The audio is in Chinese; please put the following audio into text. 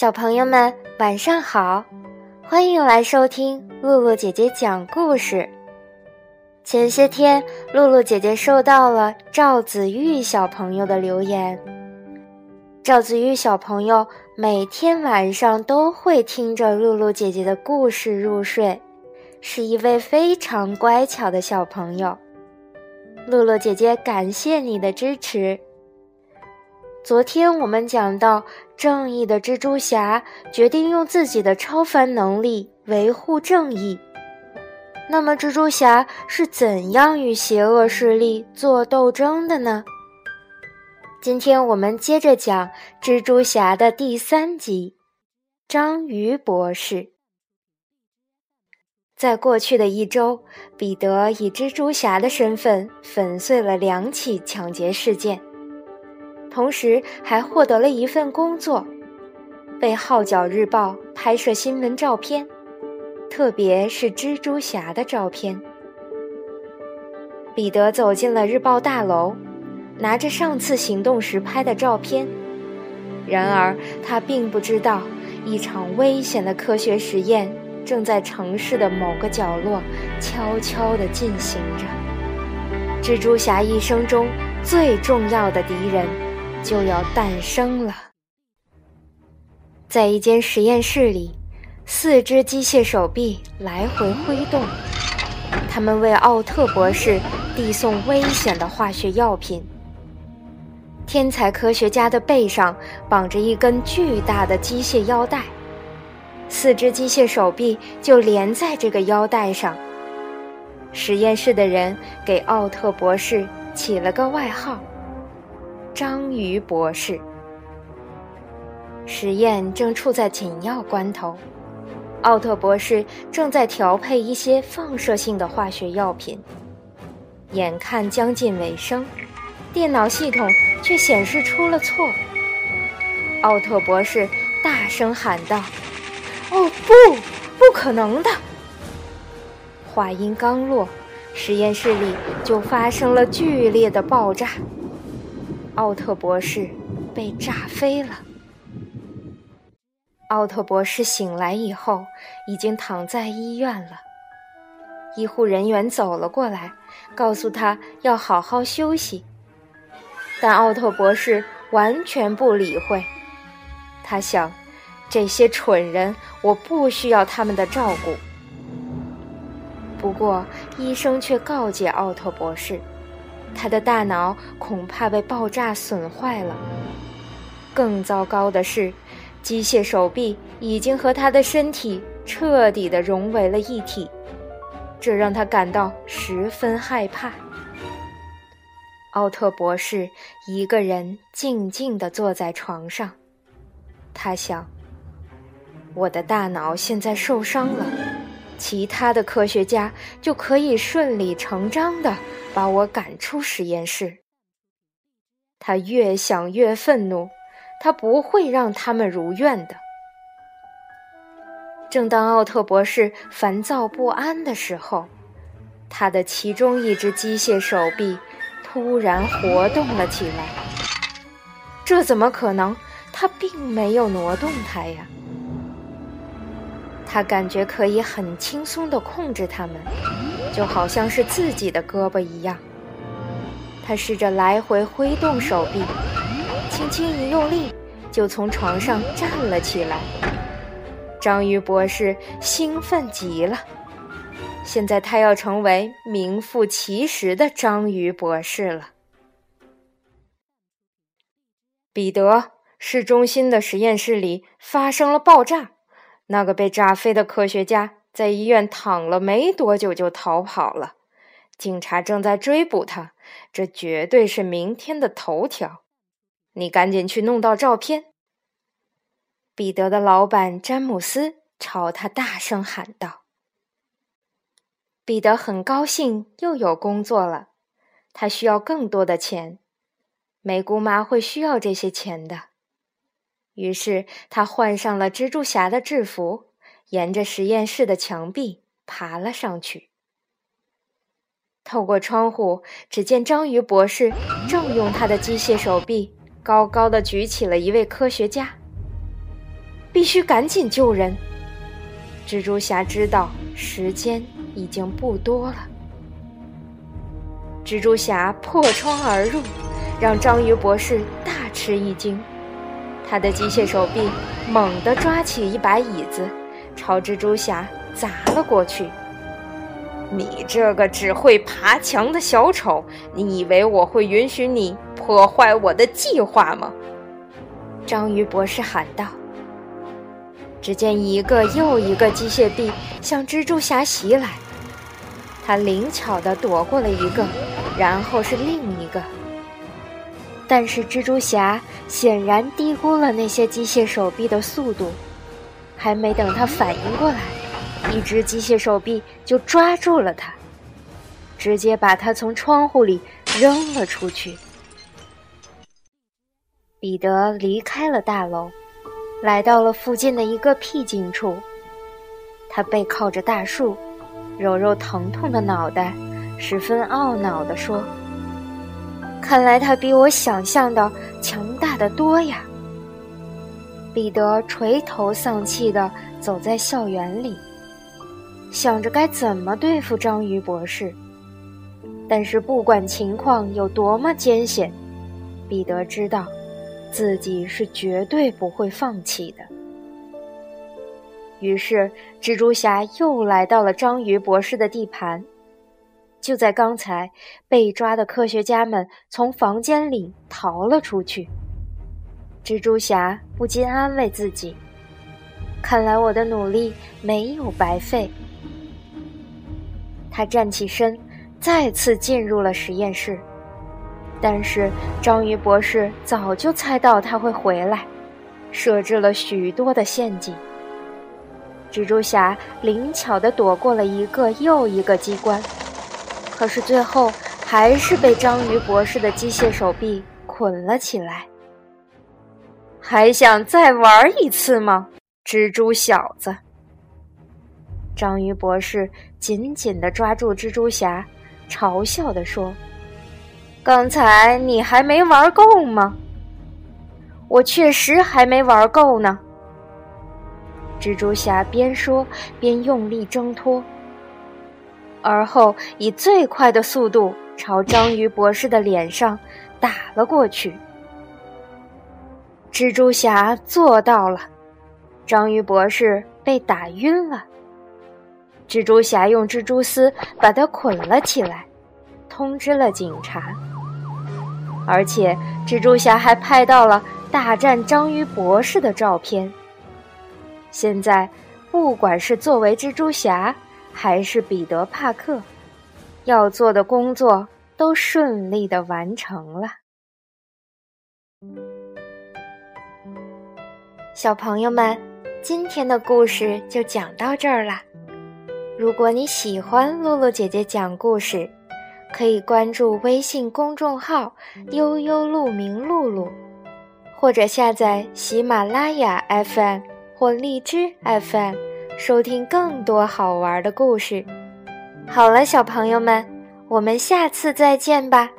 小朋友们，晚上好！欢迎来收听露露姐姐讲故事。前些天，露露姐姐收到了赵子玉小朋友的留言。赵子玉小朋友每天晚上都会听着露露姐姐的故事入睡，是一位非常乖巧的小朋友。露露姐姐感谢你的支持。昨天我们讲到，正义的蜘蛛侠决定用自己的超凡能力维护正义。那么，蜘蛛侠是怎样与邪恶势力做斗争的呢？今天我们接着讲《蜘蛛侠》的第三集《章鱼博士》。在过去的一周，彼得以蜘蛛侠的身份粉碎了两起抢劫事件。同时还获得了一份工作，被《号角日报》拍摄新闻照片，特别是蜘蛛侠的照片。彼得走进了日报大楼，拿着上次行动时拍的照片。然而，他并不知道，一场危险的科学实验正在城市的某个角落悄悄地进行着。蜘蛛侠一生中最重要的敌人。就要诞生了。在一间实验室里，四只机械手臂来回挥动，他们为奥特博士递送危险的化学药品。天才科学家的背上绑着一根巨大的机械腰带，四只机械手臂就连在这个腰带上。实验室的人给奥特博士起了个外号。章鱼博士，实验正处在紧要关头。奥特博士正在调配一些放射性的化学药品。眼看将近尾声，电脑系统却显示出了错。奥特博士大声喊道：“哦，不，不可能的！”话音刚落，实验室里就发生了剧烈的爆炸。奥特博士被炸飞了。奥特博士醒来以后，已经躺在医院了。医护人员走了过来，告诉他要好好休息。但奥特博士完全不理会。他想，这些蠢人，我不需要他们的照顾。不过，医生却告诫奥特博士。他的大脑恐怕被爆炸损坏了。更糟糕的是，机械手臂已经和他的身体彻底的融为了一体，这让他感到十分害怕。奥特博士一个人静静地坐在床上，他想：“我的大脑现在受伤了。”其他的科学家就可以顺理成章的把我赶出实验室。他越想越愤怒，他不会让他们如愿的。正当奥特博士烦躁不安的时候，他的其中一只机械手臂突然活动了起来。这怎么可能？他并没有挪动它呀。他感觉可以很轻松地控制它们，就好像是自己的胳膊一样。他试着来回挥动手臂，轻轻一用力，就从床上站了起来。章鱼博士兴奋极了，现在他要成为名副其实的章鱼博士了。彼得，市中心的实验室里发生了爆炸。那个被炸飞的科学家在医院躺了没多久就逃跑了，警察正在追捕他，这绝对是明天的头条。你赶紧去弄到照片。彼得的老板詹姆斯朝他大声喊道。彼得很高兴又有工作了，他需要更多的钱，梅姑妈会需要这些钱的。于是他换上了蜘蛛侠的制服，沿着实验室的墙壁爬了上去。透过窗户，只见章鱼博士正用他的机械手臂高高的举起了一位科学家。必须赶紧救人。蜘蛛侠知道时间已经不多了。蜘蛛侠破窗而入，让章鱼博士大吃一惊。他的机械手臂猛地抓起一把椅子，朝蜘蛛侠砸了过去。你这个只会爬墙的小丑，你以为我会允许你破坏我的计划吗？章鱼博士喊道。只见一个又一个机械臂向蜘蛛侠袭来，他灵巧地躲过了一个，然后是另一个。但是蜘蛛侠显然低估了那些机械手臂的速度，还没等他反应过来。一只机械手臂就抓住了他，直接把他从窗户里扔了出去。彼得离开了大楼，来到了附近的一个僻静处。他背靠着大树，揉揉疼痛的脑袋，十分懊恼地说：“看来他比我想象的强大的多呀。”彼得垂头丧气地走在校园里。想着该怎么对付章鱼博士，但是不管情况有多么艰险，彼得知道，自己是绝对不会放弃的。于是，蜘蛛侠又来到了章鱼博士的地盘。就在刚才，被抓的科学家们从房间里逃了出去。蜘蛛侠不禁安慰自己：看来我的努力没有白费。他站起身，再次进入了实验室。但是章鱼博士早就猜到他会回来，设置了许多的陷阱。蜘蛛侠灵巧地躲过了一个又一个机关，可是最后还是被章鱼博士的机械手臂捆了起来。还想再玩一次吗，蜘蛛小子？章鱼博士紧紧地抓住蜘蛛侠，嘲笑地说：“刚才你还没玩够吗？我确实还没玩够呢。”蜘蛛侠边说边用力挣脱，而后以最快的速度朝章鱼博士的脸上打了过去。蜘蛛侠做到了，章鱼博士被打晕了。蜘蛛侠用蜘蛛丝把他捆了起来，通知了警察。而且，蜘蛛侠还拍到了大战章鱼博士的照片。现在，不管是作为蜘蛛侠，还是彼得·帕克，要做的工作都顺利的完成了。小朋友们，今天的故事就讲到这儿了。如果你喜欢露露姐姐讲故事，可以关注微信公众号“悠悠鹿鸣露露”，或者下载喜马拉雅 FM 或荔枝 FM，收听更多好玩的故事。好了，小朋友们，我们下次再见吧。